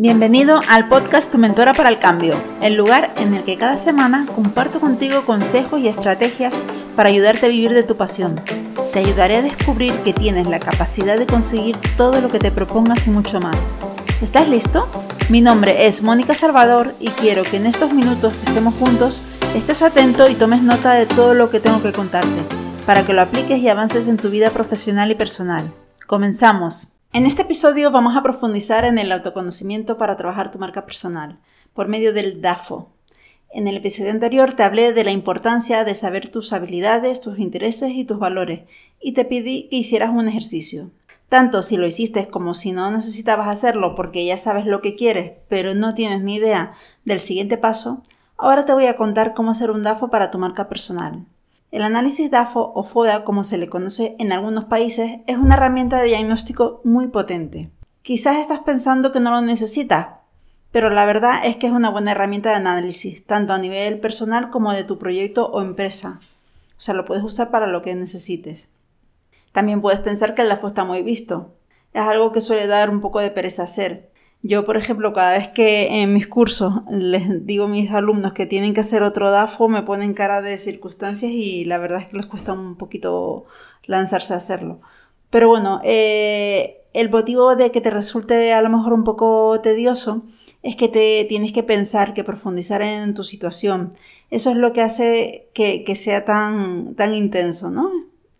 Bienvenido al podcast Tu Mentora para el Cambio, el lugar en el que cada semana comparto contigo consejos y estrategias para ayudarte a vivir de tu pasión. Te ayudaré a descubrir que tienes la capacidad de conseguir todo lo que te propongas y mucho más. ¿Estás listo? Mi nombre es Mónica Salvador y quiero que en estos minutos que estemos juntos estés atento y tomes nota de todo lo que tengo que contarte, para que lo apliques y avances en tu vida profesional y personal. Comenzamos. En este episodio vamos a profundizar en el autoconocimiento para trabajar tu marca personal por medio del DAFO. En el episodio anterior te hablé de la importancia de saber tus habilidades, tus intereses y tus valores y te pedí que hicieras un ejercicio. Tanto si lo hiciste como si no necesitabas hacerlo porque ya sabes lo que quieres pero no tienes ni idea del siguiente paso, ahora te voy a contar cómo hacer un DAFO para tu marca personal. El análisis DAFO o FODA, como se le conoce en algunos países, es una herramienta de diagnóstico muy potente. Quizás estás pensando que no lo necesitas, pero la verdad es que es una buena herramienta de análisis, tanto a nivel personal como de tu proyecto o empresa. O sea, lo puedes usar para lo que necesites. También puedes pensar que el DAFO está muy visto. Es algo que suele dar un poco de pereza hacer. Yo, por ejemplo, cada vez que en mis cursos les digo a mis alumnos que tienen que hacer otro DAFO, me ponen cara de circunstancias y la verdad es que les cuesta un poquito lanzarse a hacerlo. Pero bueno, eh, el motivo de que te resulte a lo mejor un poco tedioso es que te tienes que pensar, que profundizar en tu situación. Eso es lo que hace que, sea tan, tan intenso, ¿no?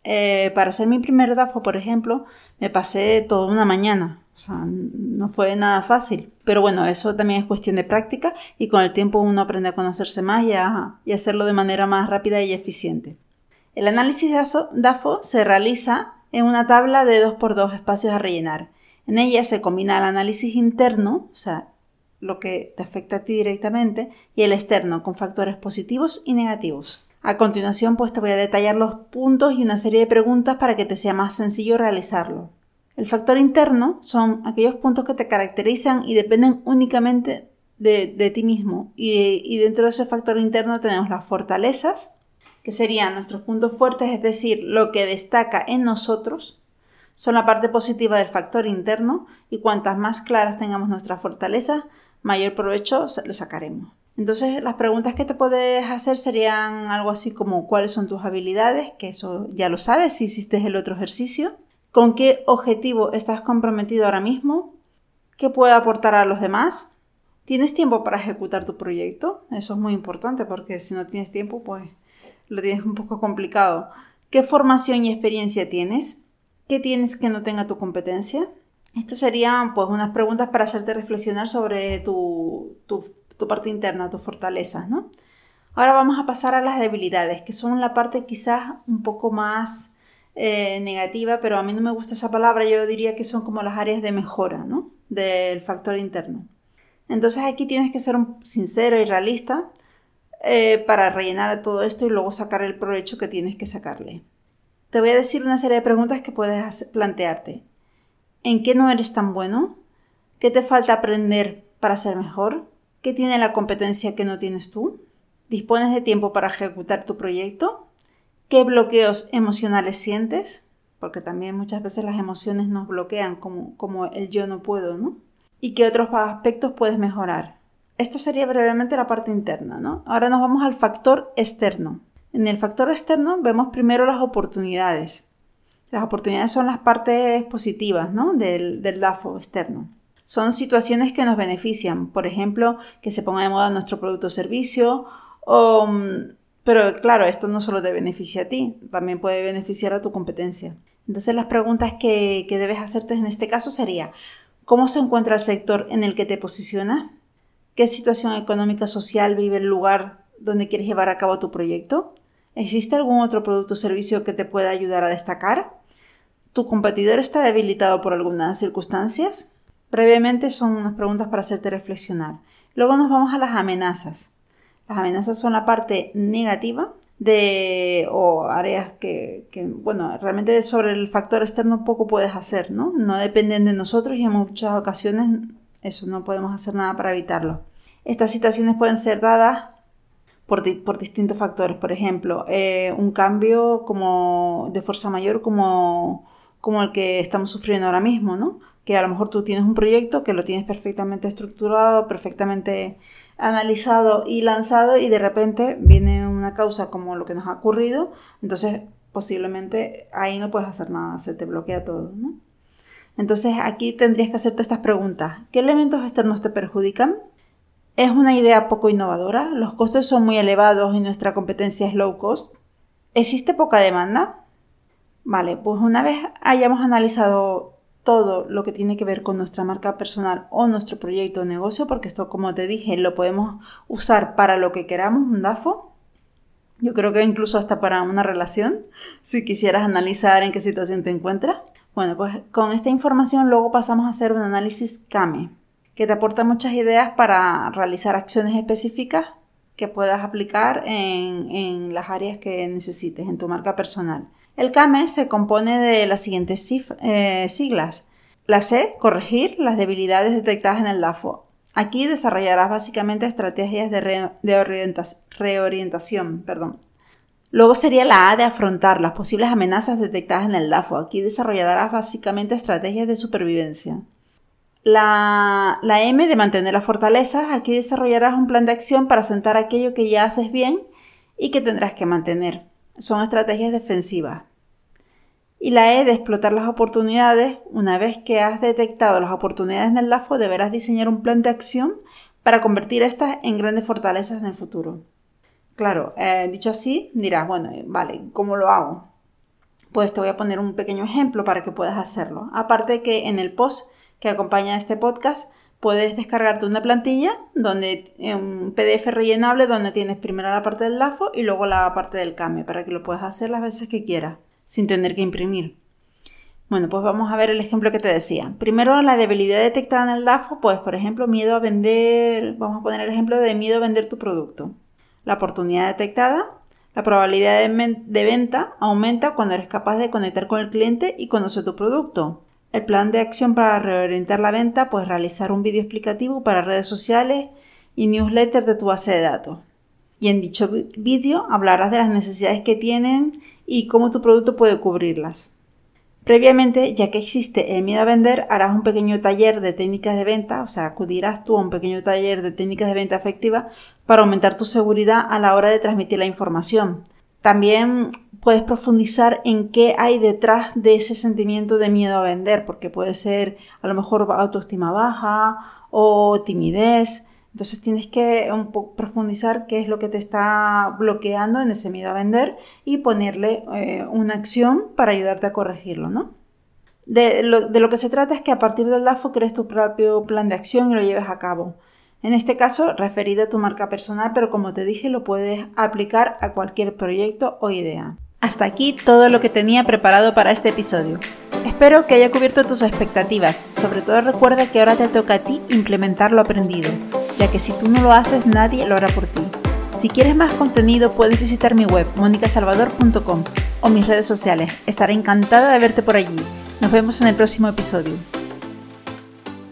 Eh, para hacer mi primer DAFO, por ejemplo, me pasé toda una mañana o sea, no fue nada fácil. Pero bueno, eso también es cuestión de práctica y con el tiempo uno aprende a conocerse más y a, hacerlo de manera más rápida y eficiente. El análisis de DAFO se realiza en una tabla de 2x2 espacios a rellenar. En ella se combina el análisis interno, o sea, lo que te afecta a ti directamente, y el externo, con factores positivos y negativos. A continuación, pues te voy a detallar los puntos y una serie de preguntas para que te sea más sencillo realizarlo. El factor interno son aquellos puntos que te caracterizan y dependen únicamente de, ti mismo. Y, dentro de ese factor interno tenemos las fortalezas, que serían nuestros puntos fuertes, es decir, lo que destaca en nosotros. Son la parte positiva del factor interno y cuantas más claras tengamos nuestras fortalezas, mayor provecho le sacaremos. Entonces, las preguntas que te puedes hacer serían algo así como cuáles son tus habilidades, que eso ya lo sabes si hiciste el otro ejercicio. ¿Con qué objetivo estás comprometido ahora mismo? ¿Qué puede aportar a los demás? ¿Tienes tiempo para ejecutar tu proyecto? Eso es muy importante porque si no tienes tiempo, pues lo tienes un poco complicado. ¿Qué formación y experiencia tienes? ¿Qué tienes que no tenga tu competencia? Esto serían pues unas preguntas para hacerte reflexionar sobre tu, tu, tu parte interna, tus fortalezas, ¿no? Ahora vamos a pasar a las debilidades, que son la parte quizás un poco más eh, negativa, pero a mí no me gusta esa palabra, yo diría que son como las áreas de mejora, ¿no? Del factor interno. Entonces aquí tienes que ser sincero y realista eh, para rellenar todo esto y luego sacar el provecho que tienes que sacarle. Te voy a decir una serie de preguntas que puedes plantearte. ¿En qué no eres tan bueno? ¿Qué te falta aprender para ser mejor? ¿Qué tiene la competencia que no tienes tú? ¿Dispones de tiempo para ejecutar tu proyecto? ¿Qué bloqueos emocionales sientes? Porque también muchas veces las emociones nos bloquean como, como el yo no puedo, ¿no? ¿Y qué otros aspectos puedes mejorar? Esto sería brevemente la parte interna, ¿no? Ahora nos vamos al factor externo. En el factor externo vemos primero las oportunidades. Las oportunidades son las partes positivas, ¿no? Del, del DAFO externo. Son situaciones que nos benefician, por ejemplo, que se ponga de moda nuestro producto o servicio o mm, pero claro, esto no solo te beneficia a ti, también puede beneficiar a tu competencia. Entonces las preguntas que, debes hacerte en este caso sería, ¿cómo se encuentra el sector en el que te posicionas? ¿Qué situación económica social vive el lugar donde quieres llevar a cabo tu proyecto? ¿Existe algún otro producto o servicio que te pueda ayudar a destacar? ¿Tu competidor está debilitado por algunas circunstancias? Brevemente son unas preguntas para hacerte reflexionar. Luego nos vamos a las amenazas. Las amenazas son la parte negativa de o áreas que, bueno, realmente sobre el factor externo poco puedes hacer, ¿no? No dependen de nosotros y en muchas ocasiones eso no podemos hacer nada para evitarlo. Estas situaciones pueden ser dadas por, distintos factores, por ejemplo, eh, un cambio como de fuerza mayor como, como el que estamos sufriendo ahora mismo, ¿no? Que a lo mejor tú tienes un proyecto que lo tienes perfectamente estructurado, perfectamente analizado y lanzado y de repente viene una causa como lo que nos ha ocurrido, entonces posiblemente ahí no puedes hacer nada, se te bloquea todo, ¿no? Entonces aquí tendrías que hacerte estas preguntas. ¿Qué elementos externos te perjudican? ¿Es una idea poco innovadora? ¿Los costos son muy elevados y nuestra competencia es low cost? ¿Existe poca demanda? Vale, pues una vez hayamos analizado todo lo que tiene que ver con nuestra marca personal o nuestro proyecto de negocio, porque esto, como te dije, lo podemos usar para lo que queramos, un DAFO. Yo creo que incluso hasta para una relación, si quisieras analizar en qué situación te encuentras. Bueno, pues con esta información luego pasamos a hacer un análisis CAME, que te aporta muchas ideas para realizar acciones específicas que puedas aplicar en, las áreas que necesites en tu marca personal. El CAME se compone de las siguientes eh, siglas. La C, corregir las debilidades detectadas en el DAFO. Aquí desarrollarás básicamente estrategias de, reorientación. Perdón. Luego sería la A de afrontar las posibles amenazas detectadas en el DAFO. Aquí desarrollarás básicamente estrategias de supervivencia. La, M de mantener las fortalezas. Aquí desarrollarás un plan de acción para sentar aquello que ya haces bien y que tendrás que mantener. Son estrategias defensivas. Y la E de explotar las oportunidades. Una vez que has detectado las oportunidades en el DAFO, deberás diseñar un plan de acción para convertir estas en grandes fortalezas en el futuro. Claro, eh, dicho así, dirás, bueno, vale, ¿cómo lo hago? Pues te voy a poner un pequeño ejemplo para que puedas hacerlo. Aparte que en el post que acompaña este podcast puedes descargarte una plantilla donde un PDF rellenable donde tienes primero la parte del LAFO y luego la parte del CAME para que lo puedas hacer las veces que quieras sin tener que imprimir. Bueno, pues vamos a ver el ejemplo que te decía. Primero, la debilidad detectada en el LAFO, pues por ejemplo, miedo a vender, vamos a poner el ejemplo de miedo a vender tu producto. La oportunidad detectada, la probabilidad de, venta aumenta cuando eres capaz de conectar con el cliente y conocer tu producto. El plan de acción para reorientar la venta, pues realizar un vídeo explicativo para redes sociales y newsletters de tu base de datos. Y en dicho vídeo hablarás de las necesidades que tienen y cómo tu producto puede cubrirlas. Previamente, ya que existe el miedo a vender, harás un pequeño taller de técnicas de venta, o sea, acudirás tú a un pequeño taller de técnicas de venta efectiva para aumentar tu seguridad a la hora de transmitir la información. También puedes profundizar en qué hay detrás de ese sentimiento de miedo a vender, porque puede ser a lo mejor autoestima baja o timidez, entonces tienes que profundizar qué es lo que te está bloqueando en ese miedo a vender y ponerle eh, una acción para ayudarte a corregirlo, ¿no? De lo, que se trata es que a partir del DAFO crees tu propio plan de acción y lo lleves a cabo. En este caso, referido a tu marca personal, pero como te dije, lo puedes aplicar a cualquier proyecto o idea. Hasta aquí todo lo que tenía preparado para este episodio. Espero que haya cubierto tus expectativas. Sobre todo recuerda que ahora te toca a ti implementar lo aprendido ya que si tú no lo haces nadie lo hará por ti. Si quieres más contenido puedes visitar mi web monicasalvador.com o mis redes sociales. Estaré encantada de verte por allí. Nos vemos en el próximo episodio.